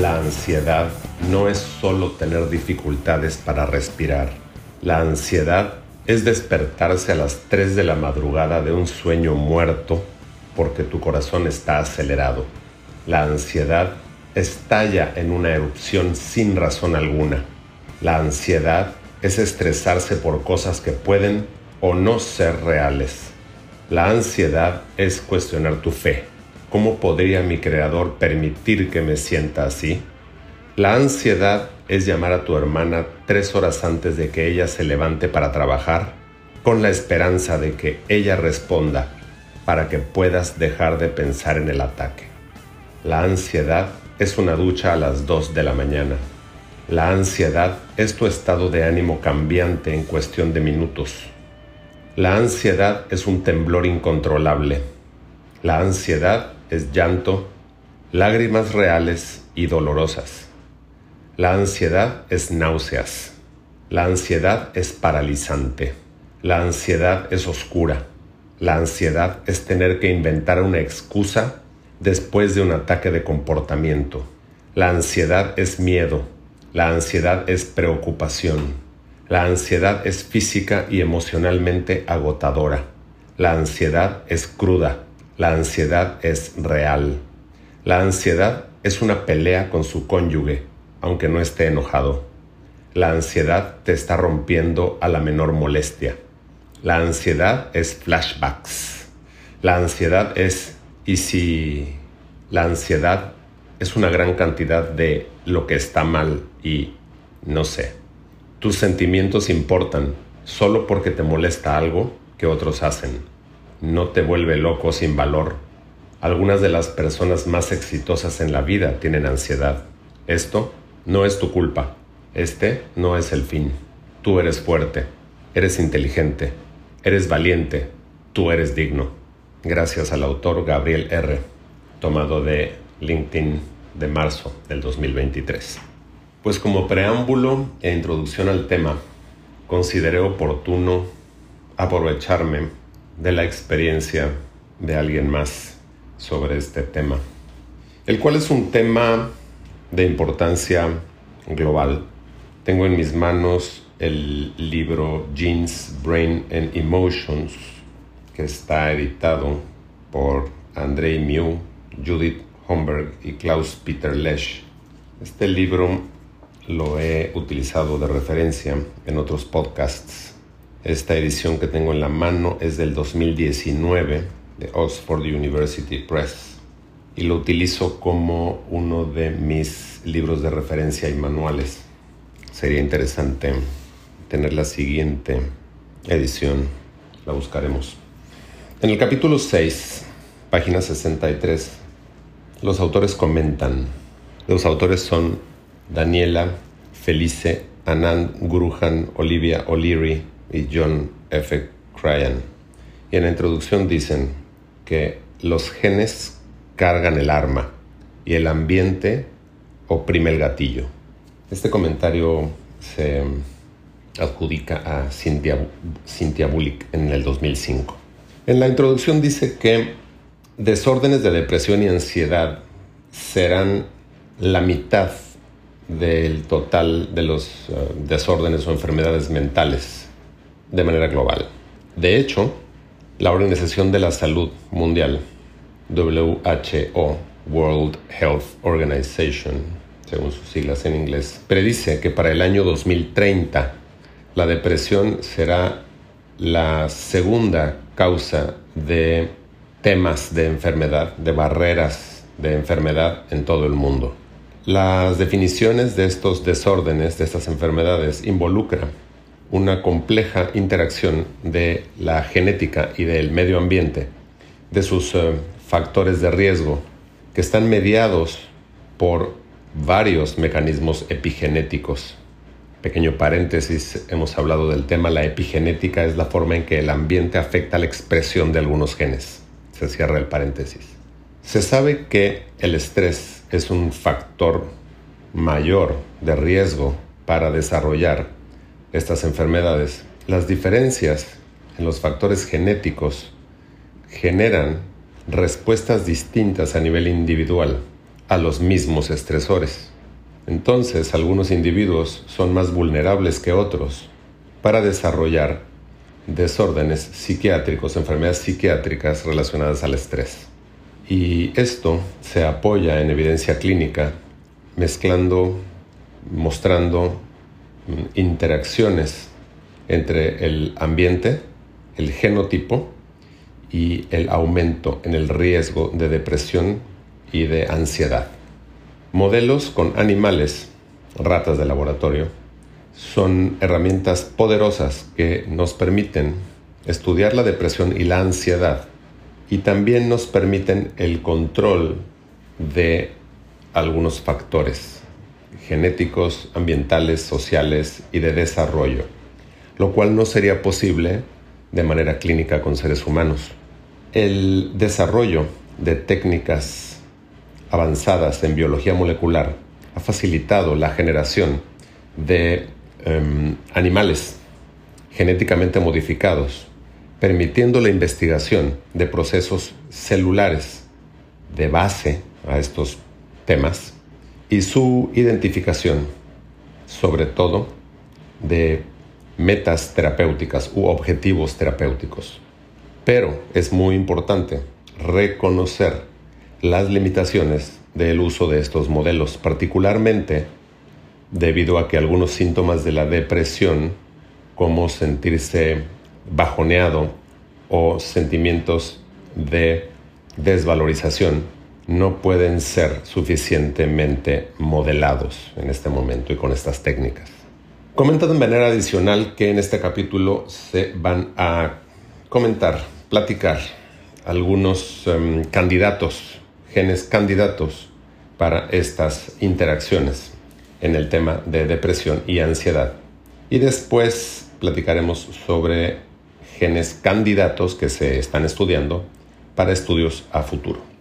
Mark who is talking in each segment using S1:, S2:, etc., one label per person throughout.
S1: La ansiedad no es solo tener dificultades para respirar. La ansiedad es despertarse a las 3 de la madrugada de un sueño muerto porque tu corazón está acelerado. La ansiedad estalla en una erupción sin razón alguna. La ansiedad es estresarse por cosas que pueden o no ser reales. La ansiedad es cuestionar tu fe ¿Cómo podría mi creador permitir que me sienta así? La ansiedad es llamar a tu hermana tres horas antes de que ella se levante para trabajar, con la esperanza de que ella responda para que puedas dejar de pensar en el ataque. La ansiedad es una ducha a las 2 de la mañana. La ansiedad es tu estado de ánimo cambiante en cuestión de minutos. La ansiedad es un temblor incontrolable. La ansiedad es llanto, lágrimas reales y dolorosas. La ansiedad es náuseas. La ansiedad es paralizante. La ansiedad es oscura. La ansiedad es tener que inventar una excusa después de un ataque de comportamiento. La ansiedad es miedo. La ansiedad es preocupación. La ansiedad es física y emocionalmente agotadora. La ansiedad es cruda. La ansiedad es real. La ansiedad es una pelea con su cónyuge, aunque no esté enojado. La ansiedad te está rompiendo a la menor molestia. La ansiedad es flashbacks. La ansiedad es, ¿y si la ansiedad es una gran cantidad de lo que está mal y no sé? Tus sentimientos importan solo porque te molesta algo que otros hacen no te vuelve loco sin valor. Algunas de las personas más exitosas en la vida tienen ansiedad. Esto no es tu culpa. Este no es el fin. Tú eres fuerte, eres inteligente, eres valiente, tú eres digno. Gracias al autor Gabriel R., tomado de LinkedIn de marzo del 2023. Pues como preámbulo e introducción al tema, consideré oportuno aprovecharme de la experiencia de alguien más sobre este tema, el cual es un tema de importancia global. Tengo en mis manos el libro Genes, Brain and Emotions, que está editado por Andrei Mew, Judith Homberg y Klaus Peter Lesch. Este libro lo he utilizado de referencia en otros podcasts esta edición que tengo en la mano es del 2019 de Oxford University Press y lo utilizo como uno de mis libros de referencia y manuales. Sería interesante tener la siguiente edición, la buscaremos. En el capítulo 6, página 63, los autores comentan, los autores son Daniela, Felice, Anand Guruhan, Olivia O'Leary, y John F. Cryan. Y en la introducción dicen que los genes cargan el arma y el ambiente oprime el gatillo. Este comentario se adjudica a Cynthia, Cynthia en el 2005. En la introducción dice que desórdenes de depresión y ansiedad serán la mitad del total de los eh, desórdenes o enfermedades mentales de manera global. De hecho, la Organización de la Salud Mundial, WHO, World Health Organization, según sus siglas en inglés, predice que para el año 2030 la depresión será la segunda causa de temas de enfermedad, de barreras de enfermedad en todo el mundo. Las definiciones de estos desórdenes, de estas enfermedades, involucran una compleja interacción de la genética y del medio ambiente, de sus eh, factores de riesgo, que están mediados por varios mecanismos epigenéticos. Pequeño paréntesis, hemos hablado del tema, la epigenética es la forma en que el ambiente afecta la expresión de algunos genes. Se cierra el paréntesis. Se sabe que el estrés es un factor mayor de riesgo para desarrollar estas enfermedades. Las diferencias en los factores genéticos generan respuestas distintas a nivel individual a los mismos estresores. Entonces, algunos individuos son más vulnerables que otros para desarrollar desórdenes psiquiátricos, enfermedades psiquiátricas relacionadas al estrés. Y esto se apoya en evidencia clínica, mezclando, mostrando interacciones entre el ambiente, el genotipo y el aumento en el riesgo de depresión y de ansiedad. Modelos con animales, ratas de laboratorio, son herramientas poderosas que nos permiten estudiar la depresión y la ansiedad y también nos permiten el control de algunos factores genéticos, ambientales, sociales y de desarrollo, lo cual no sería posible de manera clínica con seres humanos. El desarrollo de técnicas avanzadas en biología molecular ha facilitado la generación de em, animales genéticamente modificados, permitiendo la investigación de procesos celulares de base a estos temas y su identificación, sobre todo de metas terapéuticas u objetivos terapéuticos. Pero es muy importante reconocer las limitaciones del uso de estos modelos, particularmente debido a que algunos síntomas de la depresión, como sentirse bajoneado o sentimientos de desvalorización, no pueden ser suficientemente modelados en este momento y con estas técnicas. Comenta de manera adicional que en este capítulo se van a comentar, platicar algunos em, candidatos, genes candidatos para estas interacciones en el tema de depresión y ansiedad. Y después platicaremos sobre genes candidatos que se están estudiando para estudios a futuro.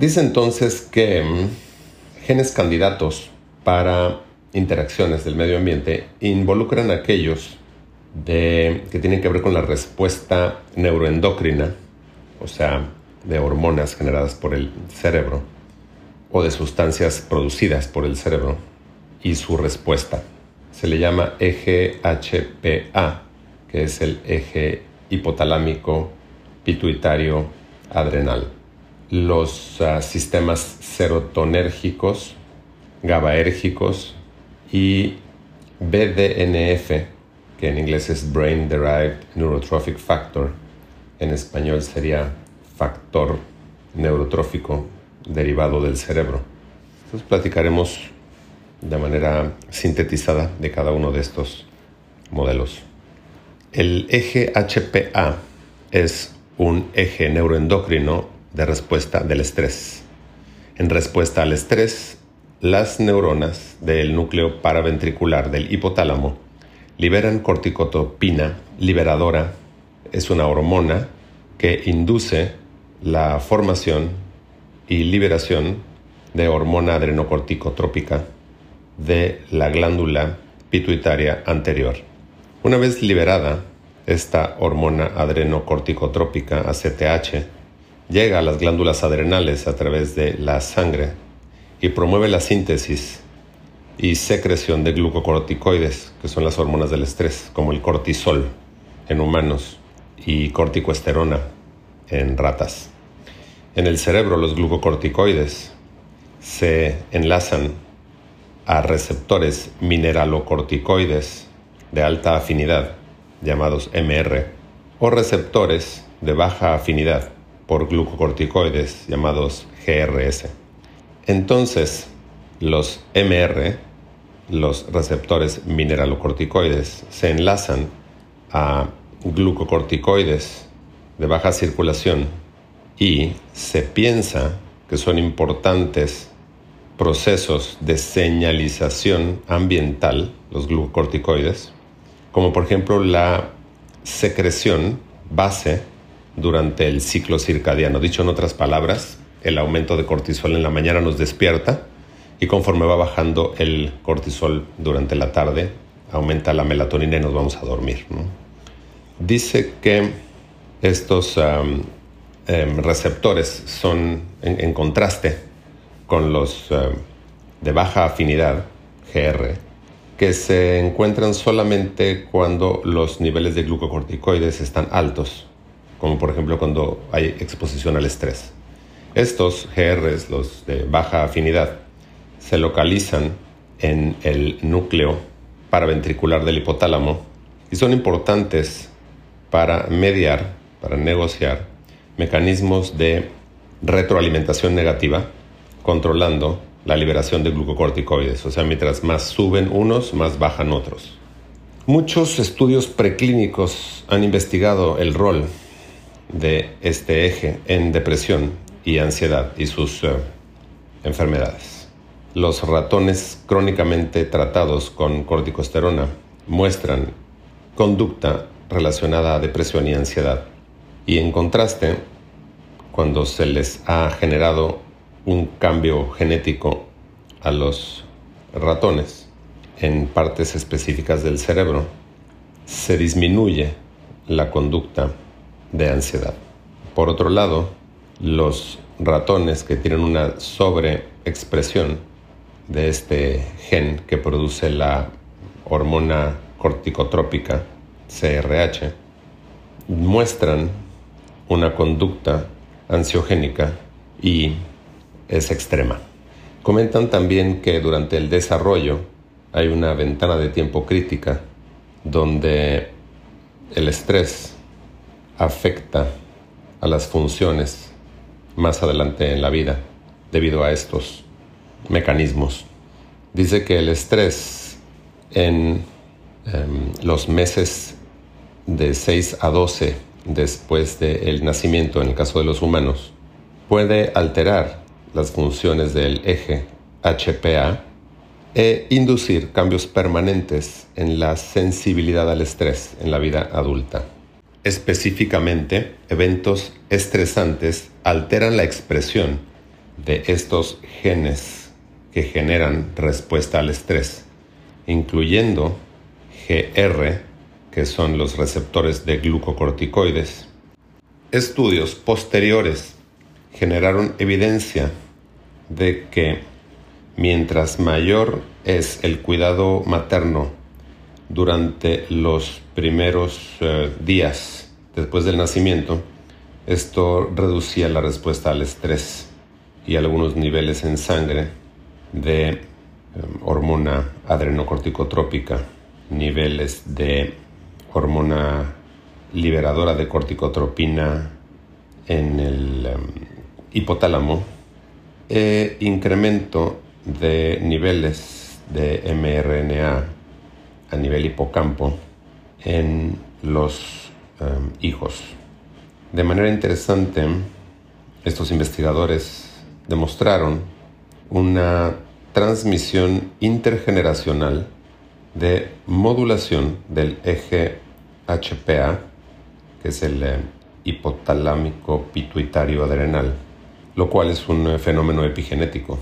S1: Dice entonces que mm, genes candidatos para interacciones del medio ambiente involucran aquellos que tienen que ver con la respuesta neuroendocrina, o sea, de hormonas generadas por el cerebro o de sustancias producidas por el cerebro y su respuesta. Se le llama eje HPA, que es el eje hipotalámico pituitario adrenal los ah, sistemas serotonérgicos, GABAérgicos y BDNF, que en inglés es Brain Derived Neurotrophic Factor, en español sería factor neurotrófico derivado del cerebro. Entonces platicaremos de manera sintetizada de cada uno de estos modelos. El eje HPA es un eje neuroendocrino de respuesta del estrés. En respuesta al estrés, las neuronas del núcleo paraventricular del hipotálamo liberan corticotropina liberadora. Es una hormona que induce la formación y liberación de hormona adrenocorticotrópica de la glándula pituitaria anterior. Una vez liberada esta hormona adrenocorticotrópica ACTH, llega a las glándulas adrenales a través de la sangre y promueve la síntesis y secreción de glucocorticoides, que son las hormonas del estrés, como el cortisol en humanos y corticoesterona en ratas. En el cerebro los glucocorticoides se enlazan a receptores mineralocorticoides de alta afinidad, llamados MR, o receptores de baja afinidad, por glucocorticoides llamados GRS. Entonces, los MR, los receptores mineralocorticoides, se enlazan a glucocorticoides de baja circulación y se piensa que son importantes procesos de señalización ambiental, los glucocorticoides, como por ejemplo la secreción base durante el ciclo circadiano. Dicho en otras palabras, el aumento de cortisol en la mañana nos despierta y conforme va bajando el cortisol durante la tarde, aumenta la melatonina y nos vamos a dormir. Dice que estos em, receptores son en, contraste con los de baja afinidad, GR, que se encuentran solamente cuando los niveles de glucocorticoides están altos, como por ejemplo cuando hay exposición al estrés. Estos GRs, los de baja afinidad, se localizan en el núcleo paraventricular del hipotálamo y son importantes para mediar, para negociar mecanismos de retroalimentación negativa, controlando la liberación de glucocorticoides. O sea, mientras más suben unos, más bajan otros. Muchos estudios preclínicos han investigado el rol de este eje en depresión y ansiedad y sus eh, enfermedades. Los ratones crónicamente tratados con corticosterona muestran conducta relacionada a depresión y ansiedad. Y en contraste, cuando se les ha generado un cambio genético a los ratones en partes específicas del cerebro, se disminuye la conducta de ansiedad. Por otro lado, los ratones que tienen una sobreexpresión de este gen que produce la hormona corticotrópica CRH muestran una conducta ansiogénica y es extrema. Comentan también que durante el desarrollo hay una ventana de tiempo crítica donde el estrés afecta a las funciones más adelante en la vida debido a estos mecanismos. Dice que el estrés en em, los meses de 6 a 12 después del nacimiento, en el caso de los humanos, puede alterar las funciones del eje HPA e inducir cambios permanentes en la sensibilidad al estrés en la vida adulta. Específicamente, eventos estresantes alteran la expresión de estos genes que generan respuesta al estrés, incluyendo GR, que son los receptores de glucocorticoides. Estudios posteriores generaron evidencia de que mientras mayor es el cuidado materno durante los primeros eh, días después del nacimiento, esto reducía la respuesta al estrés y algunos niveles en sangre de em, hormona adrenocorticotrópica, niveles de hormona liberadora de corticotropina en el em, hipotálamo e incremento de niveles de mRNA a nivel hipocampo en los em, hijos. De manera interesante, estos investigadores demostraron una transmisión intergeneracional de modulación del eje HPA, que es el eh, hipotalámico pituitario adrenal, lo cual es un eh, fenómeno epigenético.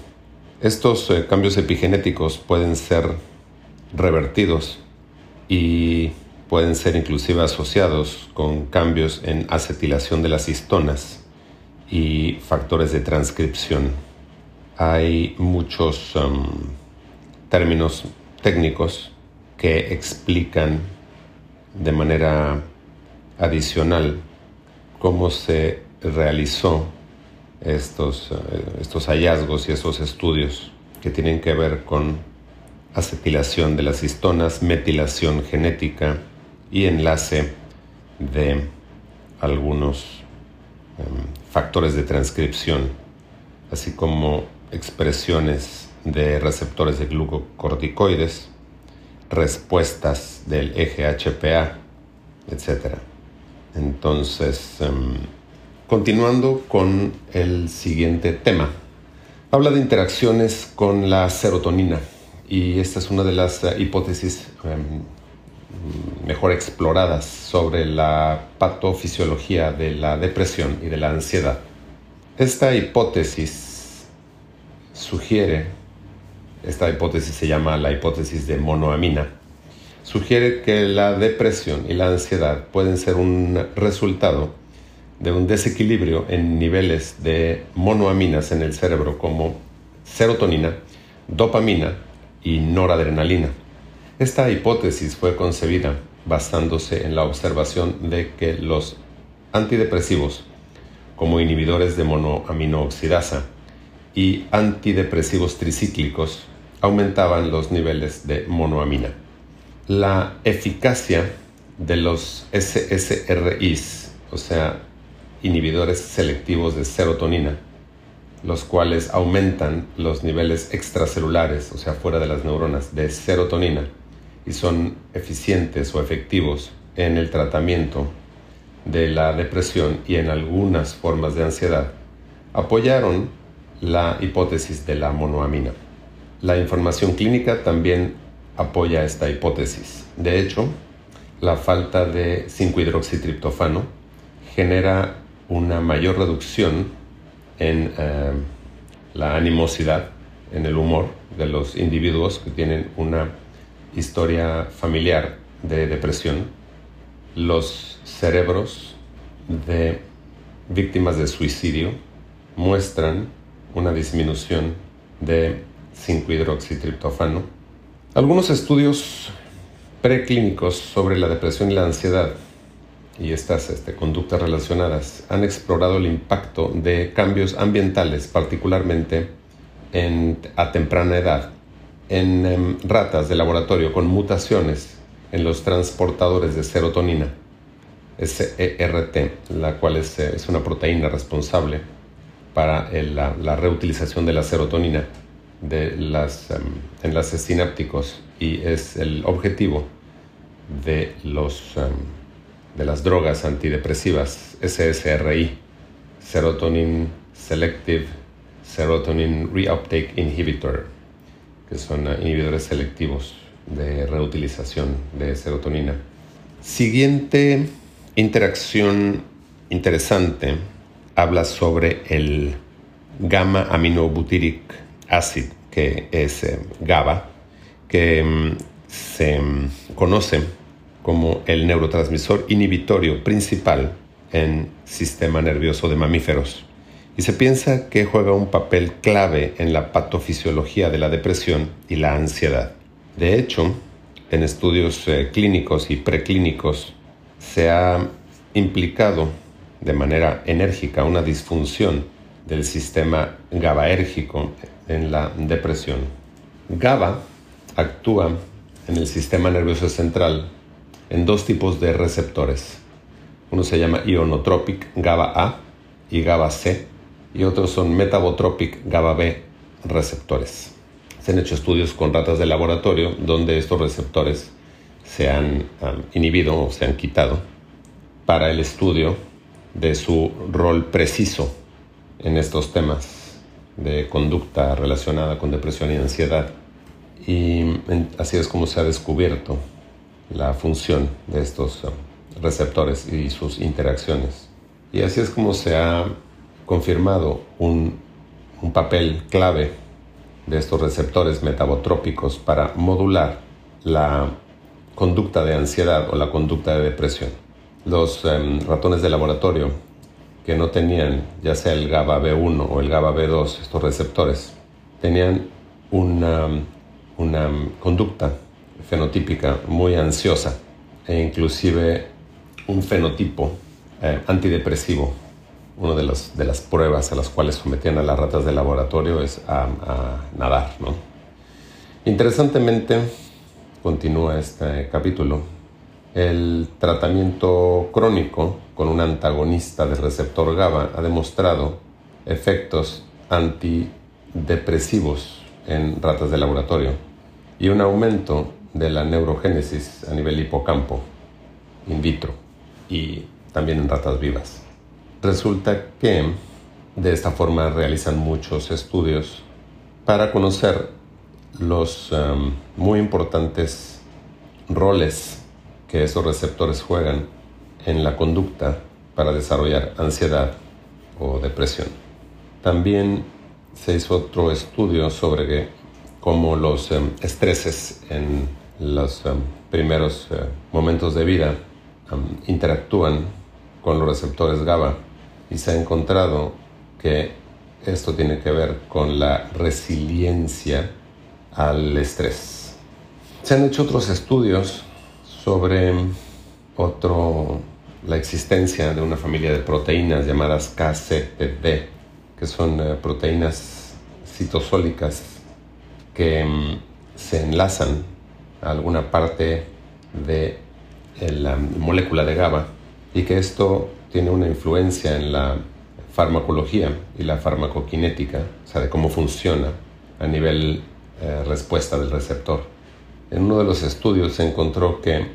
S1: Estos eh, cambios epigenéticos pueden ser revertidos y pueden ser inclusive asociados con cambios en acetilación de las histonas y factores de transcripción. Hay muchos um, términos técnicos que explican de manera adicional cómo se realizó estos, uh, estos hallazgos y estos estudios que tienen que ver con acetilación de las histonas, metilación genética y enlace de algunos em, factores de transcripción, así como expresiones de receptores de glucocorticoides, respuestas del eje HPA, etc. Entonces, em, continuando con el siguiente tema, Habla de interacciones con la serotonina y esta es una de las eh, hipótesis em, mejor exploradas sobre la patofisiología de la depresión y de la ansiedad. Esta hipótesis sugiere, esta hipótesis se llama la hipótesis de monoamina, sugiere que la depresión y la ansiedad pueden ser un resultado de un desequilibrio en niveles de monoaminas en el cerebro como serotonina, dopamina y noradrenalina. Esta hipótesis fue concebida basándose en la observación de que los antidepresivos, como inhibidores de monoaminooxidasa y antidepresivos tricíclicos, aumentaban los niveles de monoamina. La eficacia de los SSRIs, o sea, inhibidores selectivos de serotonina, los cuales aumentan los niveles extracelulares, o sea, fuera de las neuronas, de serotonina, y son eficientes o efectivos en el tratamiento de la depresión y en algunas formas de ansiedad, apoyaron la hipótesis de la monoamina. La información clínica también apoya esta hipótesis. De hecho, la falta de 5-hidroxitriptofano genera una mayor reducción en eh, la animosidad, en el humor de los individuos que tienen una historia familiar de depresión, los cerebros de víctimas de suicidio muestran una disminución de 5-hidroxitriptofano. Algunos estudios preclínicos sobre la depresión y la ansiedad y estas este, conductas relacionadas han explorado el impacto de cambios ambientales, particularmente en, a temprana edad, en em, ratas de laboratorio con mutaciones en los transportadores de serotonina, SERT, la cual es, eh, es una proteína responsable para la, reutilización de la serotonina de las um, enlaces sinápticos y es el objetivo de, los, em, de las drogas antidepresivas SSRI, Serotonin Selective Serotonin Reuptake Inhibitor que son inhibidores selectivos de reutilización de serotonina. Siguiente interacción interesante habla sobre el gamma aminobutyric acid, que es eh, GABA, que mm, se mm, conoce como el neurotransmisor inhibitorio principal en sistema nervioso de mamíferos y se piensa que juega un papel clave en la patofisiología de la depresión y la ansiedad. De hecho, en estudios eh, clínicos y preclínicos se ha implicado de manera enérgica una disfunción del sistema GABAérgico en la depresión. GABA actúa en el sistema nervioso central en dos tipos de receptores. Uno se llama ionotropic GABA A y GABA C y otros son metabotropic GABA B receptores. Se han hecho estudios con ratas de laboratorio donde estos receptores se han inhibido o se han quitado para el estudio de su rol preciso en estos temas de conducta relacionada con depresión y ansiedad. Y así es como se ha descubierto la función de estos receptores y sus interacciones. Y así es como se ha confirmado un, papel clave de estos receptores metabotrópicos para modular la conducta de ansiedad o la conducta de depresión. Los em, ratones de laboratorio que no tenían ya sea el GABA B1 o el GABA B2, estos receptores, tenían una, una conducta fenotípica muy ansiosa e inclusive un fenotipo eh, antidepresivo una de, de las pruebas a las cuales sometían a las ratas de laboratorio es a, nadar. ¿no? Interesantemente, continúa este capítulo, el tratamiento crónico con un antagonista del receptor GABA ha demostrado efectos antidepresivos en ratas de laboratorio y un aumento de la neurogénesis a nivel hipocampo in vitro y también en ratas vivas resulta que De esta forma realizan muchos estudios para conocer los um, muy importantes roles que esos receptores juegan en la conducta para desarrollar ansiedad o depresión. También se hizo otro estudio sobre cómo los um, estreses en los um, primeros uh, momentos de vida interactúan con los receptores GABA y se ha encontrado que esto tiene que ver con la resiliencia al estrés. Se han hecho otros estudios sobre otro, la existencia de una familia de proteínas llamadas KCTD, que son eh, proteínas citosólicas que mm, se enlazan a alguna parte de la molécula de GABA y que esto tiene una influencia en la farmacología y la farmacokinética, o sea, de cómo funciona a nivel eh, respuesta del receptor. En uno de los estudios se encontró que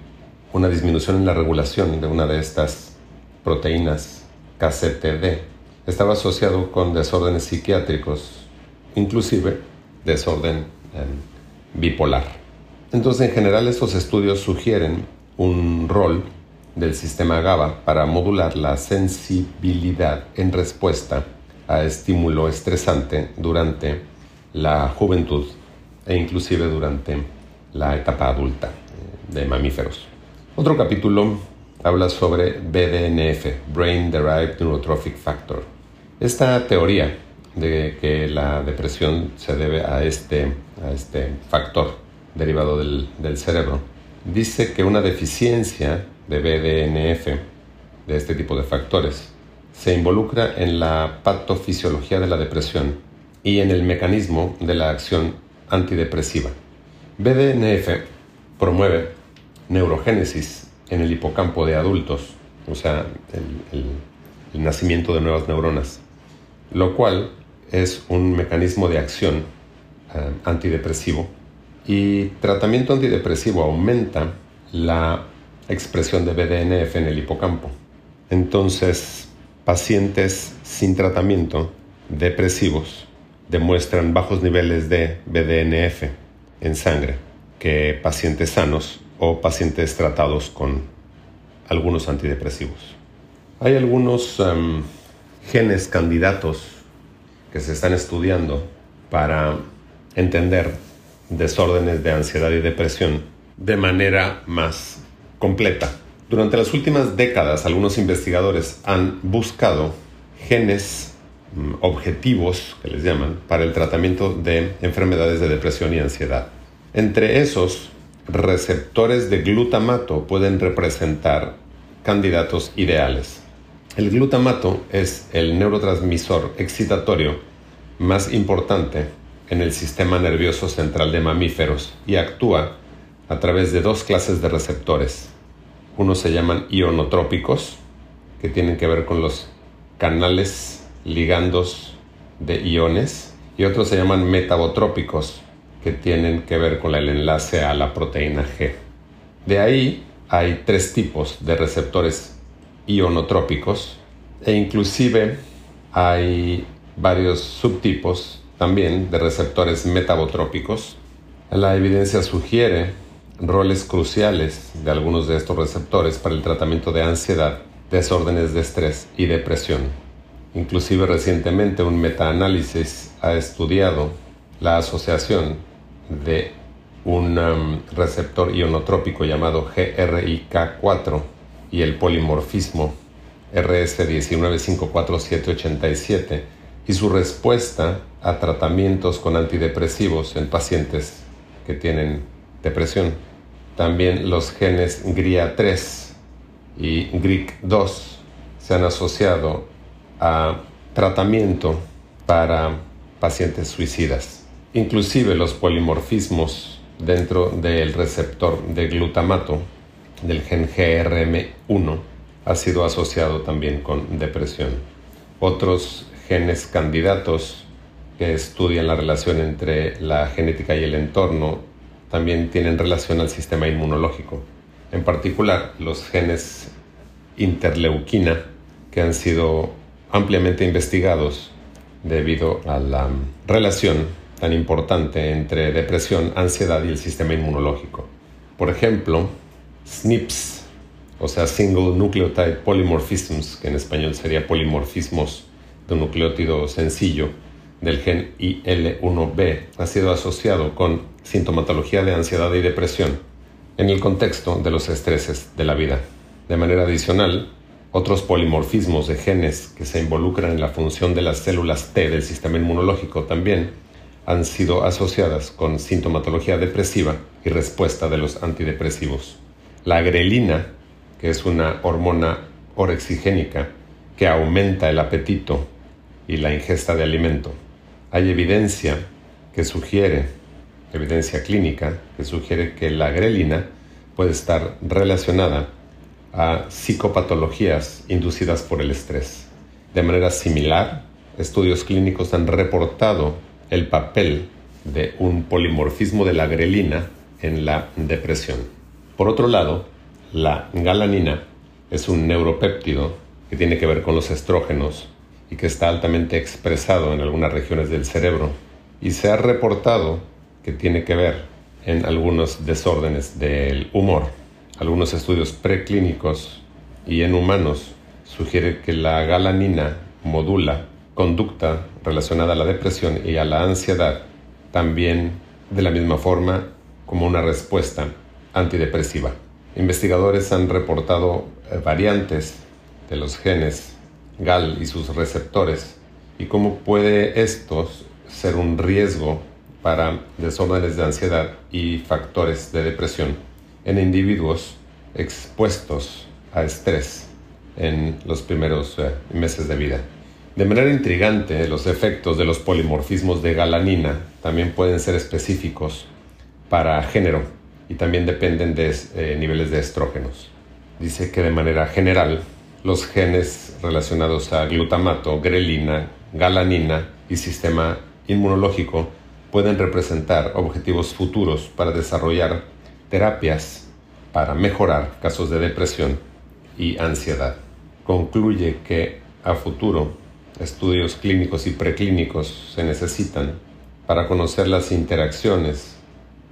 S1: una disminución en la regulación de una de estas proteínas KCTD estaba asociado con desórdenes psiquiátricos, inclusive desorden em, bipolar. Entonces, en general, estos estudios sugieren un rol del sistema GABA para modular la sensibilidad en respuesta a estímulo estresante durante la juventud e inclusive durante la etapa adulta eh, de mamíferos. Otro capítulo habla sobre BDNF, Brain Derived Neurotrophic Factor. Esta teoría de que la depresión se debe a este, a este factor derivado del, del cerebro dice que una deficiencia de BDNF, de este tipo de factores, se involucra en la patofisiología de la depresión y en el mecanismo de la acción antidepresiva. BDNF promueve neurogénesis en el hipocampo de adultos, o sea, el, nacimiento de nuevas neuronas, lo cual es un mecanismo de acción eh, antidepresivo y tratamiento antidepresivo aumenta la expresión de BDNF en el hipocampo. Entonces, pacientes sin tratamiento depresivos demuestran bajos niveles de BDNF en sangre que pacientes sanos o pacientes tratados con algunos antidepresivos. Hay algunos em, genes candidatos que se están estudiando para entender desórdenes de ansiedad y depresión de manera más completa. Durante las últimas décadas, algunos investigadores han buscado genes Mm, objetivos, que les llaman, para el tratamiento de enfermedades de depresión y ansiedad. Entre esos, receptores de glutamato pueden representar candidatos ideales. El glutamato es el neurotransmisor excitatorio más importante en el sistema nervioso central de mamíferos y actúa a través de dos clases de receptores. Unos se llaman ionotrópicos, que tienen que ver con los canales ligandos de iones y otros se llaman metabotrópicos que tienen que ver con el enlace a la proteína G. De ahí hay tres tipos de receptores ionotrópicos e inclusive hay varios subtipos también de receptores metabotrópicos. La evidencia sugiere roles cruciales de algunos de estos receptores para el tratamiento de ansiedad, desórdenes de estrés y depresión. Inclusive recientemente un metaanálisis ha estudiado la asociación de un um, receptor ionotrópico llamado GRIK4 y el polimorfismo RS1954787 y su respuesta a tratamientos con antidepresivos en pacientes que tienen depresión. También los genes GRIA3 y GRIK2 se han asociado a tratamiento para pacientes suicidas. Inclusive los polimorfismos dentro del receptor de glutamato del gen GRM1 ha sido asociado también con depresión. Otros genes candidatos que estudian la relación entre la genética y el entorno también tienen relación al sistema inmunológico. En particular, los genes interleuquina, que han sido ampliamente investigados debido a la relación tan importante entre depresión, ansiedad y el sistema inmunológico. Por ejemplo, SNPs, o sea, Single Nucleotide Polymorphisms, que en español sería polimorfismos de un nucleótido sencillo del gen IL1B, ha sido asociado con sintomatología de ansiedad y depresión en el contexto de los estreses de la vida. De manera adicional, otros polimorfismos de genes que se involucran en la función de las células T del sistema inmunológico también han sido asociadas con sintomatología depresiva y respuesta de los antidepresivos. La grelina, que es una hormona orexigénica que aumenta el apetito y la ingesta de alimento. Hay evidencia que sugiere, evidencia clínica, que sugiere que la grelina puede estar relacionada a psicopatologías inducidas por el estrés. De manera similar, estudios clínicos han reportado el papel de un polimorfismo de la grelina en la depresión. Por otro lado, la galanina es un neuropéptido que tiene que ver con los estrógenos y que está altamente expresado en algunas regiones del cerebro y se ha reportado que tiene que ver en algunos desórdenes del humor. Algunos estudios preclínicos y en humanos sugieren que la galanina modula conducta relacionada a la depresión y a la ansiedad, también de la misma forma como una respuesta antidepresiva. Investigadores han reportado eh, variantes de los genes GAL y sus receptores y cómo puede esto ser un riesgo para desórdenes de ansiedad y factores de depresión en individuos expuestos a estrés en los primeros eh, meses de vida. De manera intrigante, los efectos de los polimorfismos de galanina también pueden ser específicos para género y también dependen de eh, niveles de estrógenos. Dice que de manera general, los genes relacionados a glutamato, grelina, galanina y sistema inmunológico pueden representar objetivos futuros para desarrollar terapias para mejorar casos de depresión y ansiedad. Concluye que a futuro estudios clínicos y preclínicos se necesitan para conocer las interacciones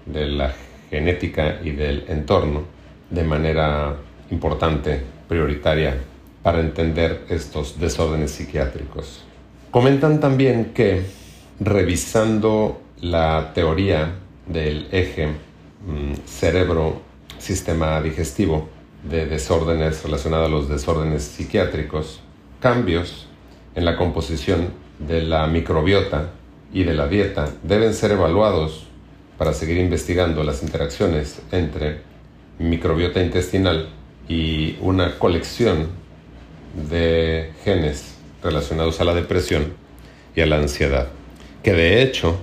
S1: de la genética y del entorno de manera importante, prioritaria, para entender estos desórdenes psiquiátricos. Comentan también que revisando la teoría del eje mm, cerebro-sistema digestivo de desórdenes relacionados a los desórdenes psiquiátricos, cambios en la composición de la microbiota y de la dieta deben ser evaluados para seguir investigando las interacciones entre microbiota intestinal y una colección de genes relacionados a la depresión y a la ansiedad. Que de hecho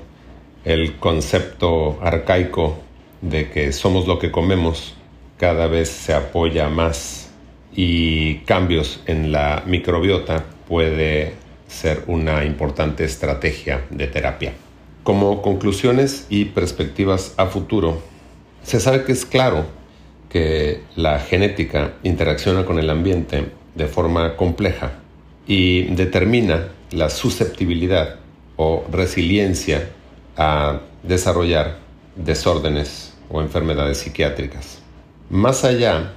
S1: el concepto arcaico de que somos lo que comemos cada vez se apoya más y cambios en la microbiota puede ser una importante estrategia de terapia. Como conclusiones y perspectivas a futuro, se sabe que es claro que la genética interacciona con el ambiente de forma compleja y determina la susceptibilidad o resiliencia a desarrollar desórdenes o enfermedades psiquiátricas. Más allá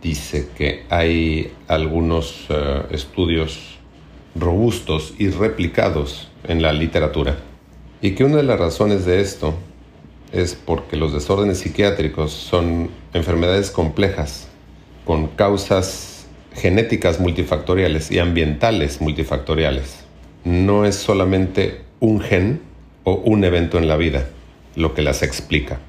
S1: dice que hay algunos eh, estudios robustos y replicados en la literatura y que una de las razones de esto es porque los desórdenes psiquiátricos son enfermedades complejas con causas genéticas multifactoriales y ambientales multifactoriales. No es solamente un gen o un evento en la vida lo que las explica.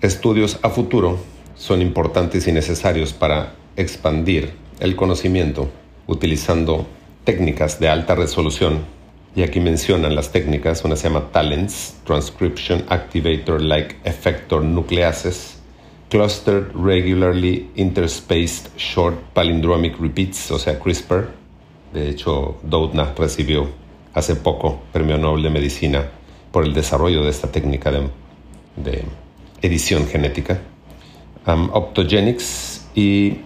S1: Estudios a futuro son importantes y necesarios para expandir el conocimiento utilizando técnicas de alta resolución. Y aquí mencionan las técnicas, una se llama TALENTS, Transcription Activator Like Effector Nucleases, Clustered Regularly Interspaced Short Palindromic Repeats, o sea, CRISPR. De hecho, Doudna recibió hace poco Premio Nobel de Medicina por el desarrollo de esta técnica de, edición genética optogenics y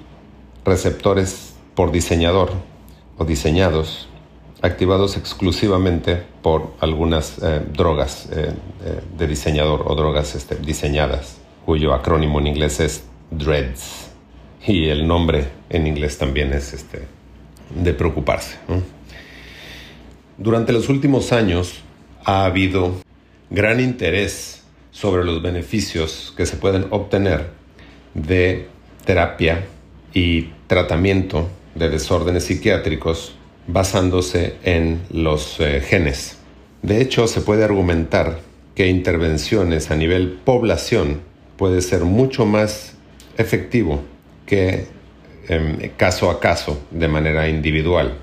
S1: receptores por diseñador o diseñados activados exclusivamente por algunas eh, drogas eh, eh, de diseñador o drogas este, diseñadas, cuyo acrónimo en inglés es DREADS. Y el nombre en inglés también es este, de preocuparse. Durante los últimos años ha habido gran interés sobre los beneficios que se pueden obtener de terapia y tratamiento de desórdenes psiquiátricos basándose en los eh, genes. De hecho, se puede argumentar que intervenciones a nivel población puede ser mucho más efectivo que em, caso a caso de manera individual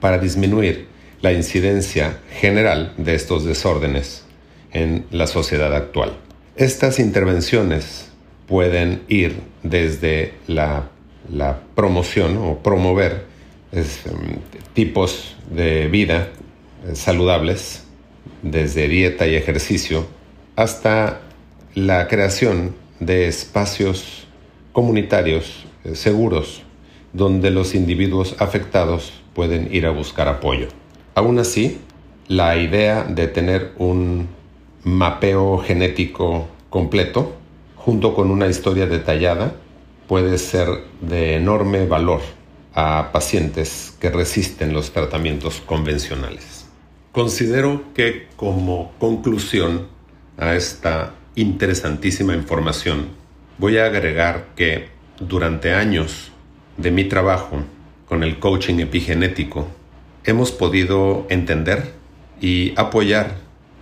S1: para disminuir la incidencia general de estos desórdenes en la sociedad actual. Estas intervenciones pueden ir desde la, promoción o promover em, tipos de vida eh, saludables, desde dieta y ejercicio, hasta la creación de espacios comunitarios eh, seguros donde los individuos afectados pueden ir a buscar apoyo. Aún así, la idea de tener un mapeo genético completo, junto con una historia detallada, puede ser de enorme valor a pacientes que resisten los tratamientos convencionales. Considero que como conclusión a esta interesantísima información, voy a agregar que durante años de mi trabajo con el coaching epigenético, hemos podido entender y apoyar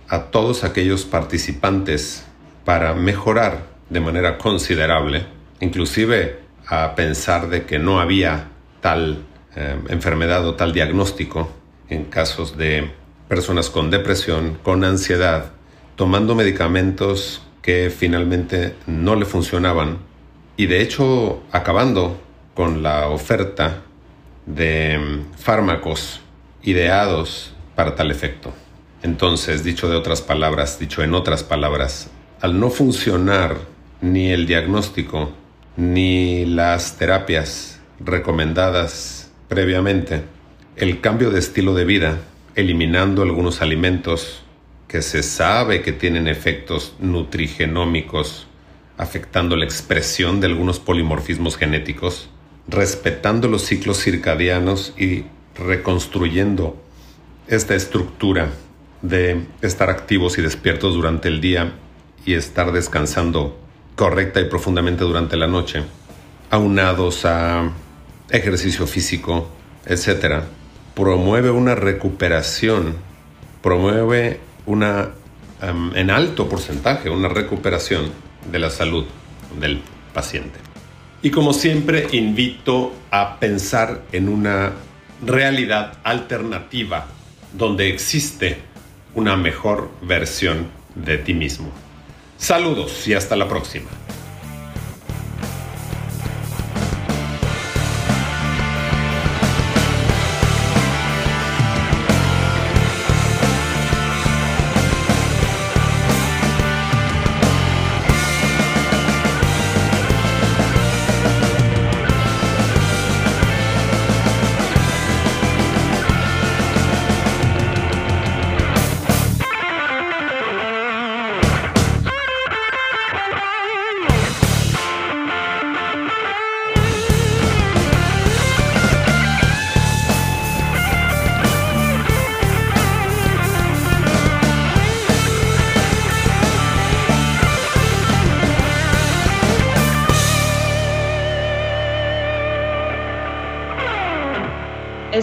S1: a todos aquellos participantes para mejorar de manera considerable, inclusive a pensar de que no había tal eh, enfermedad o tal diagnóstico en casos de personas con depresión, con ansiedad, tomando medicamentos que finalmente no le funcionaban y de hecho acabando con la oferta de mm, fármacos ideados para tal efecto. Entonces, dicho de otras palabras, dicho en otras palabras, al no funcionar ni el diagnóstico ni las terapias recomendadas previamente, el cambio de estilo de vida, eliminando algunos alimentos que se sabe que tienen efectos nutrigenómicos, afectando la expresión de algunos polimorfismos genéticos, respetando los ciclos circadianos y reconstruyendo esta estructura de estar activos y despiertos durante el día y estar descansando correcta y profundamente durante la noche, aunados a ejercicio físico, etc., promueve una recuperación, promueve una, em, en alto porcentaje, una recuperación de la salud del paciente. Y como siempre, invito a pensar en una realidad alternativa donde existe una mejor versión de ti mismo. Saludos y hasta la próxima.